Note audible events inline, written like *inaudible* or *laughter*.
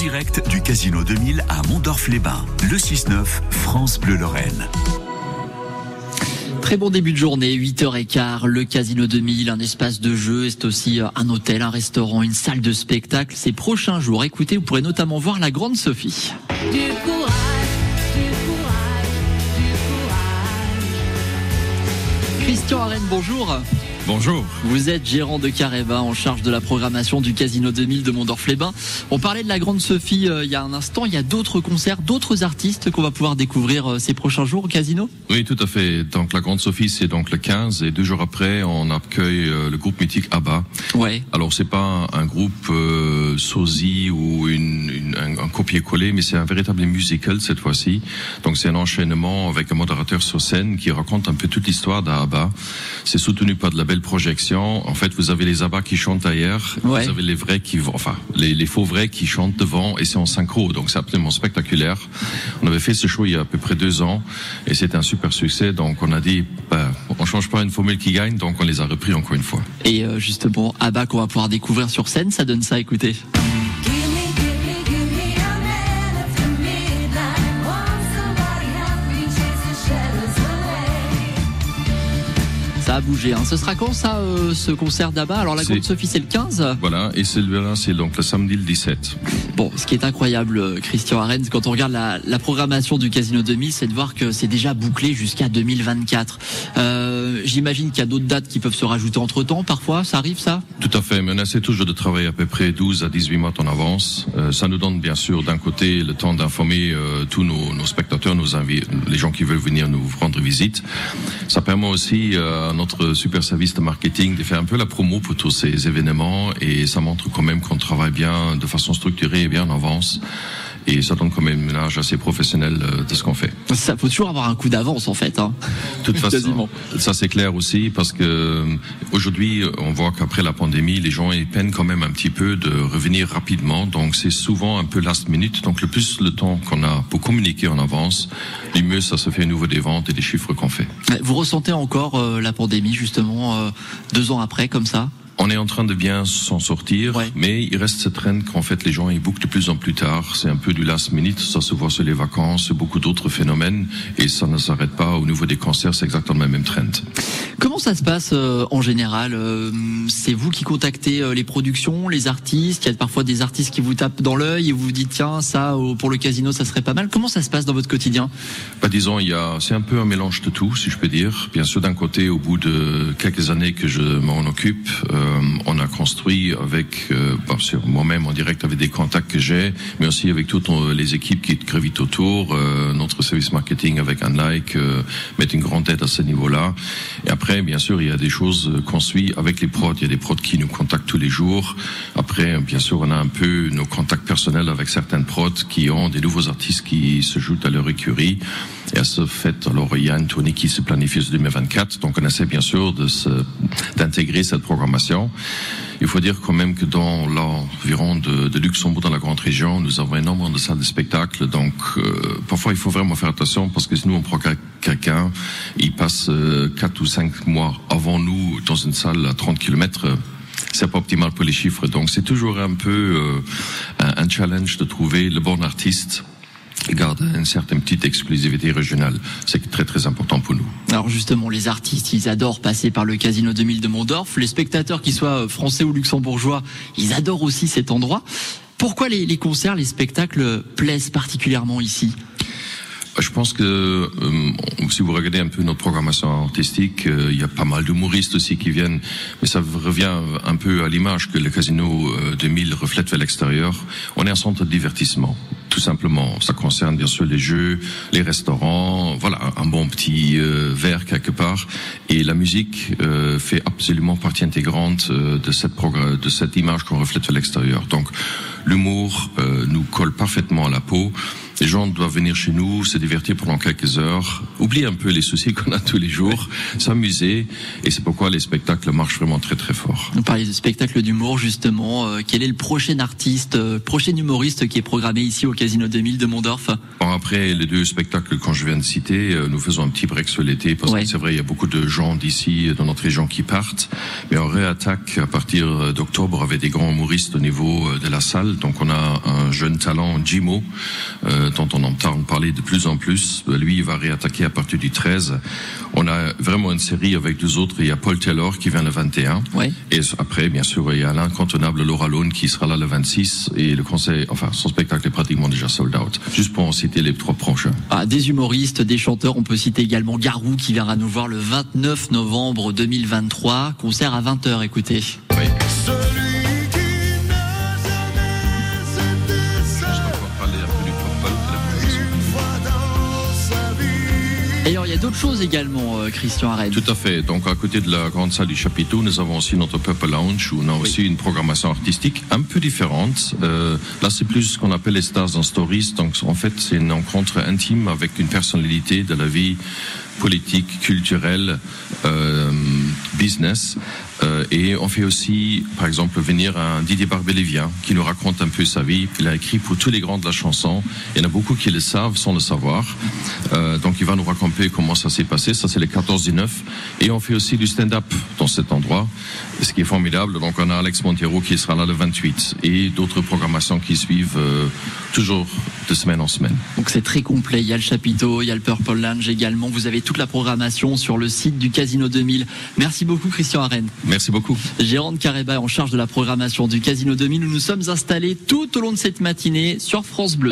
direct du Casino 2000 à Mondorf-les-Bains. Le 6-9, France Bleu Lorraine. Très bon début de journée, 8h15, le Casino 2000, un espace de jeu, c'est aussi euh, un hôtel, un restaurant, une salle de spectacle. Ces prochains jours, écoutez, vous pourrez notamment voir la Grande Sophie. Du courage, du courage, du courage. Christian Arène, bonjour. Bonjour. Vous êtes gérant de Careva en charge de la programmation du Casino 2000 de Mondorf-les-Bains. On parlait de la Grande Sophie euh, il y a un instant. Il y a d'autres concerts, d'autres artistes qu'on va pouvoir découvrir euh, ces prochains jours au Casino? Oui, tout à fait. Donc la Grande Sophie, c'est donc le 15 et deux jours après, on accueille euh, le groupe mythique ABBA. Ouais. Alors c'est pas un groupe sosie ou une, une- un, un copier-coller, mais c'est un véritable musical cette fois-ci. Donc c'est un enchaînement avec un modérateur sur scène qui raconte un peu toute l'histoire d'ABBA. C'est soutenu par de la belle projection. En fait, vous avez les ABBA qui chantent ailleurs, Ouais. vous avez les vrais qui vont, enfin les, les faux vrais qui chantent devant et c'est en synchro. Donc c'est absolument spectaculaire. On avait fait ce show il y a à peu près deux ans et c'était un super succès. Donc on a dit, bah, on change pas une formule qui gagne, donc on les a repris encore une fois. Et euh, justement, Abba qu'on va pouvoir découvrir sur scène, ça donne ça, écoutez. Ça a bougé. Hein. Ce sera quand ça, euh, ce concert d'Abba? Alors la Grande Sophie, c'est le 15 Voilà, et celui-là, c'est donc le samedi le 17. Bon, ce qui est incroyable, euh, Christian Arens, quand on regarde la, la programmation du Casino 2000, c'est de voir que c'est déjà bouclé jusqu'à 2024. Euh, J'imagine qu'il y a d'autres dates qui peuvent se rajouter entre temps. Parfois, ça arrive, ça? Tout à fait, mais on essaie toujours de travailler à peu près 12 à 18 mois en avance. Euh, ça nous donne bien sûr d'un côté le temps d'informer euh, tous nos, nos spectateurs, nos les gens qui veulent venir nous rendre visite. Ça permet aussi euh, à notre super service de marketing de faire un peu la promo pour tous ces événements et ça montre quand même qu'on travaille bien de façon structurée et bien en avance. Et ça donne quand même une image assez professionnelle euh, de ce qu'on fait. Ça faut toujours avoir un coup d'avance, en fait. Hein. Toute *laughs* façon, ça c'est clair aussi parce que euh, aujourd'hui, on voit qu'après la pandémie, les gens ils peinent quand même un petit peu de revenir rapidement. Donc c'est souvent un peu last minute. Donc le plus le temps qu'on a pour communiquer en avance, le mieux ça se fait au niveau des ventes et des chiffres qu'on fait. Vous ressentez encore euh, la pandémie, justement, euh, deux ans après, comme ça? On est en train de bien s'en sortir, Ouais. mais il reste cette trend qu'en fait les gens ils bookent de plus en plus tard. C'est un peu du last minute, ça se voit sur les vacances, beaucoup d'autres phénomènes, et ça ne s'arrête pas. Au niveau des concerts, c'est exactement le même trend. Comment ça se passe euh, en général Euh, C'est vous qui contactez euh, les productions, les artistes? Il y a parfois des artistes qui vous tapent dans l'œil et vous vous dites tiens ça pour le casino ça serait pas mal. Comment ça se passe dans votre quotidien? Bah, disons, il y a, c'est un peu un mélange de tout, si je peux dire. Bien sûr, d'un côté, au bout de quelques années que je m'en occupe, euh, on a construit avec, euh, moi-même en direct avec des contacts que j'ai, mais aussi avec toutes euh, les équipes qui gravitent autour, euh, notre service marketing avec un like, euh, met une grande aide à ce niveau-là. Et après, bien sûr, il y a des choses euh, qu'on suit avec les prods. Il y a des prods qui nous contactent tous les jours. Après, bien sûr, on a un peu nos contacts personnels avec certaines prods qui ont des nouveaux artistes qui se jouent à leur écurie. Et à ce fait, alors il y a une tournée qui se planifie sur 2024, donc on essaie bien sûr d'intégrer cette programmation. Il faut dire quand même que dans l'environ de, Luxembourg, dans la grande région, nous avons énormément de salles de spectacle, donc euh, parfois il faut vraiment faire attention parce que si nous on prend quel- quelqu'un, il passe euh, quatre ou cinq mois avant nous dans une salle à 30 kilomètres. euh, c'est pas optimal pour les chiffres, donc c'est toujours un peu euh, un challenge de trouver le bon artiste et garder une certaine petite exclusivité régionale. C'est très très important pour nous. Alors justement, les artistes, ils adorent passer par le Casino 2000 de Mondorf. Les spectateurs, qu'ils soient euh, français ou luxembourgeois, ils adorent aussi cet endroit. Pourquoi les, les concerts, les spectacles plaisent particulièrement ici? Je pense que euh, si vous regardez un peu notre programmation artistique, euh, il y a pas mal d'humoristes aussi qui viennent, mais ça revient un peu à l'image que le Casino euh, 2000 reflète vers l'extérieur. On est un centre de divertissement, tout simplement. Ça concerne bien sûr les jeux, les restaurants, voilà, un bon petit euh, verre quelque part. Et la musique euh, fait absolument partie intégrante euh, de cette de cette image qu'on reflète vers l'extérieur. Donc l'humour euh, nous colle parfaitement à la peau. Les gens doivent venir chez nous, se divertir pendant quelques heures, oublier un peu les soucis qu'on a tous les jours, s'amuser. Et c'est pourquoi les spectacles marchent vraiment très très fort. On parlait de spectacle d'humour justement. Euh, quel est le prochain artiste, euh, prochain humoriste qui est programmé ici au Casino 2000 de Mondorf? Bon, après les deux spectacles quand je viens de citer, euh, nous faisons un petit break sur l'été parce Ouais. que c'est vrai, il y a beaucoup de gens d'ici, dans notre région qui partent. Mais on réattaque à partir d'octobre avec des grands humoristes au niveau de la salle. Donc on a un jeune talent, Jimo, euh, dont on entend parler de plus en plus. Euh, Lui, il va réattaquer à partir du 13. On a vraiment une série avec deux autres. Il y a Paul Taylor qui vient le 21. Ouais. Et après, bien sûr, il y a l'incontournable Laura Lone qui sera là le 26 et le conseil, enfin, son spectacle est pratiquement déjà sold out. Juste pour en citer les trois prochains. Ah, Des humoristes, des chanteurs. On peut citer également Garou qui viendra nous voir le 29 novembre 2023. Concert à 20h. Écoutez. Celui d'autres choses également, euh, Christian Arène. Tout à fait. Donc, à côté de la grande salle du chapiteau, nous avons aussi notre Purple Lounge où on a aussi une programmation artistique un peu différente. Euh, là, c'est plus ce qu'on appelle les stars dans stories. Donc, en fait, c'est une rencontre intime avec une personnalité de la vie politique, culturelle, euh, business. Euh, et on fait aussi, par exemple, venir un Didier Barbelivien qui nous raconte un peu sa vie. Il a écrit pour tous les grands de la chanson. Il y en a beaucoup qui le savent sans le savoir. Euh, donc il va nous raconter comment ça s'est passé. Ça, c'est le 14 du 9. Et on fait aussi du stand-up dans cet endroit, ce qui est formidable. Donc on a Alex Montero qui sera là le 28 et d'autres programmations qui suivent toujours de semaine en semaine. Donc c'est très complet. Il y a le chapiteau, il y a le Purple Lounge également. Vous avez toute la programmation sur le site du Casino 2000. Merci beaucoup, Christian Arène. Merci beaucoup. Gérante Careba est en charge de la programmation du Casino 2000 où nous sommes installés tout au long de cette matinée sur France Bleu.